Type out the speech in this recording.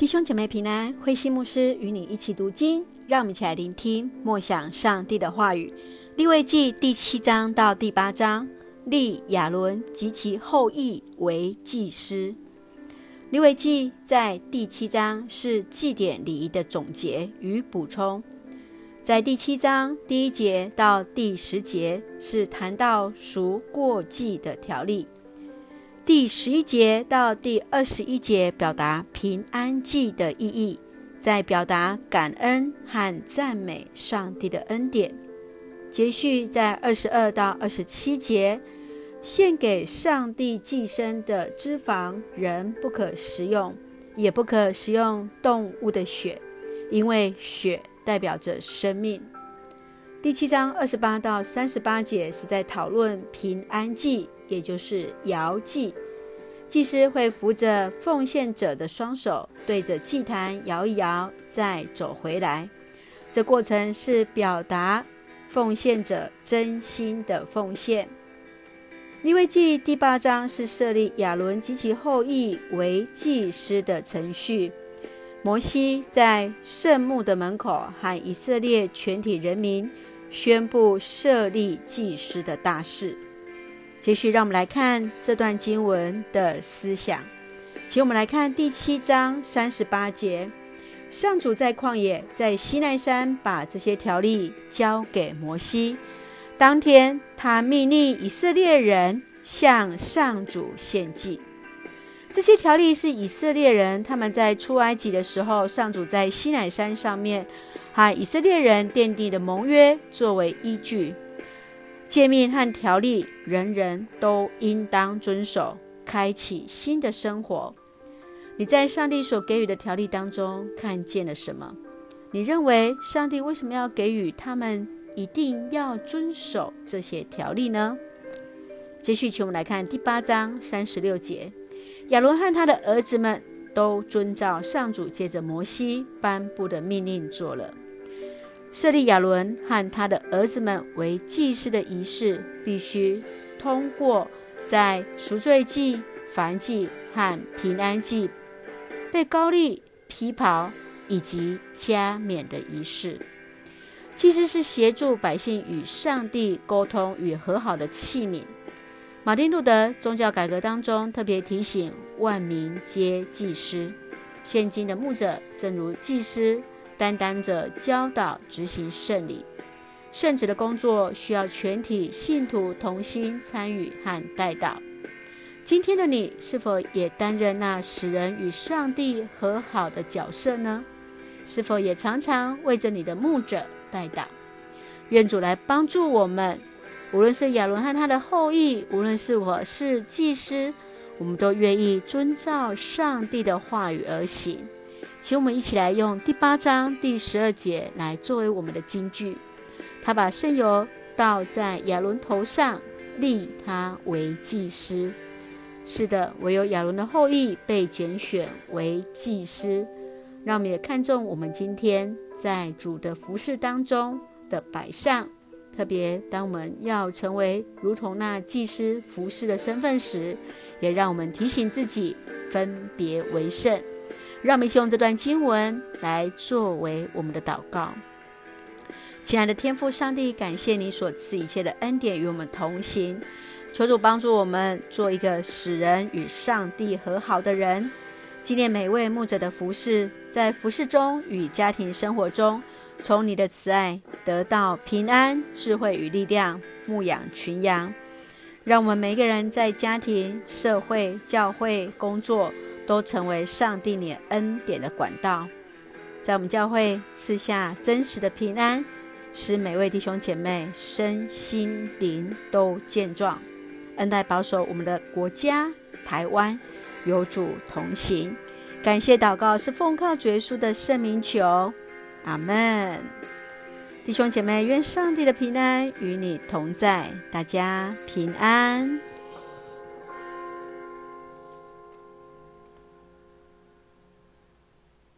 弟兄姐妹平安，慧馨牧师与你一起读经，让我们一起来聆听默想上帝的话语。利未记第七章到第八章，立亚伦及其后裔为祭司。利未记在第七章是祭典礼仪的总结与补充，在第七章第一节到第十节是谈到赎过祭的条例。第十一节到第二十一节表达平安祭的意义，在表达感恩和赞美上帝的恩典。接续在二十二到二十七节，献给上帝祭牲的脂肪，人不可食用，也不可食用动物的血，因为血代表着生命。第七章二十八到三十八节是在讨论平安祭。也就是摇祭，祭司会扶着奉献者的双手，对着祭坛摇一摇，再走回来。这过程是表达奉献者真心的奉献。利未记第八章是设立亚伦及其后裔为祭司的程序。摩西在圣幕的门口和以色列全体人民宣布设立祭司的大事。继续，让我们来看这段经文的思想。请我们来看第七章三十八节：上主在旷野，在西奈山，把这些条例交给摩西。当天，他命令以色列人向上主献祭。这些条例是以色列人他们在出埃及的时候，上主在西奈山上面和以色列人奠定的盟约作为依据。诫命和条例，人人都应当遵守，开启新的生活。你在上帝所给予的条例当中看见了什么？你认为上帝为什么要给予他们一定要遵守这些条例呢？继续，请我们来看第八章三十六节：亚伦和他的儿子们都遵照上主借着摩西颁布的命令做了。设立亚伦和他的儿子们为祭司的仪式，必须通过在赎罪祭、燔祭和平安祭被高丽、披袍以及加冕的仪式。祭司是协助百姓与上帝沟通与和好的器皿。马丁路德宗教改革当中特别提醒：万民皆祭司。现今的牧者正如祭司。担当着教导、执行圣礼、圣职的工作，需要全体信徒同心参与和代祷。今天的你，是否也担任那使人与上帝和好的角色呢？是否也常常为着你的牧者代祷？愿主来帮助我们。无论是亚伦和他的后裔，无论是我是祭司，我们都愿意遵照上帝的话语而行。请我们一起来用第八章第十二节来作为我们的金句。他把圣油倒在亚伦头上，立他为祭司。是的，唯有亚伦的后裔被拣选为祭司。让我们也看重我们今天在主的服事当中的摆上。特别当我们要成为如同那祭司服事的身份时，也让我们提醒自己分别为圣。让我们一起用这段经文来作为我们的祷告。亲爱的天父上帝，感谢你所赐一切的恩典与我们同行，求主帮助我们做一个使人与上帝和好的人。纪念每位牧者的服事，在服事中与家庭生活中，从你的慈爱得到平安、智慧与力量，牧养群羊。让我们每个人在家庭、社会、教会工作。都成为上帝你恩典的管道，在我们教会赐下真实的平安，使每位弟兄姐妹身心灵都健壮，恩待保守我们的国家台湾，有主同行。感谢祷告是奉靠主耶稣的圣名求，阿门。弟兄姐妹，愿上帝的平安与你同在，大家平安。